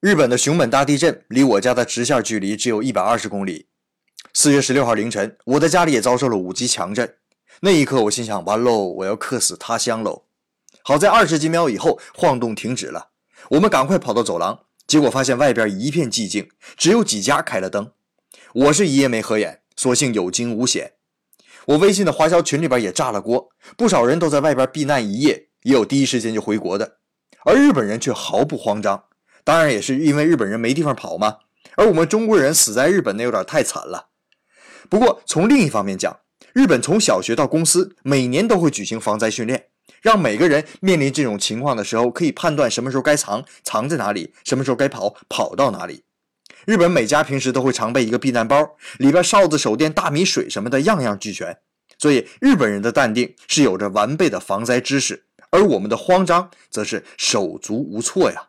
日本的熊本大地震离我家的直线距离只有一百二十公里。四月十六号凌晨，我的家里也遭受了五级强震。那一刻，我心想：完喽，我要客死他乡喽！好在二十几秒以后，晃动停止了。我们赶快跑到走廊，结果发现外边一片寂静，只有几家开了灯。我是一夜没合眼，所幸有惊无险。我微信的华侨群里边也炸了锅，不少人都在外边避难一夜，也有第一时间就回国的，而日本人却毫不慌张。当然也是因为日本人没地方跑嘛，而我们中国人死在日本那有点太惨了。不过从另一方面讲，日本从小学到公司每年都会举行防灾训练，让每个人面临这种情况的时候可以判断什么时候该藏藏在哪里，什么时候该跑跑到哪里。日本每家平时都会常备一个避难包，里边哨子、手电、大米、水什么的样样俱全，所以日本人的淡定是有着完备的防灾知识，而我们的慌张则是手足无措呀。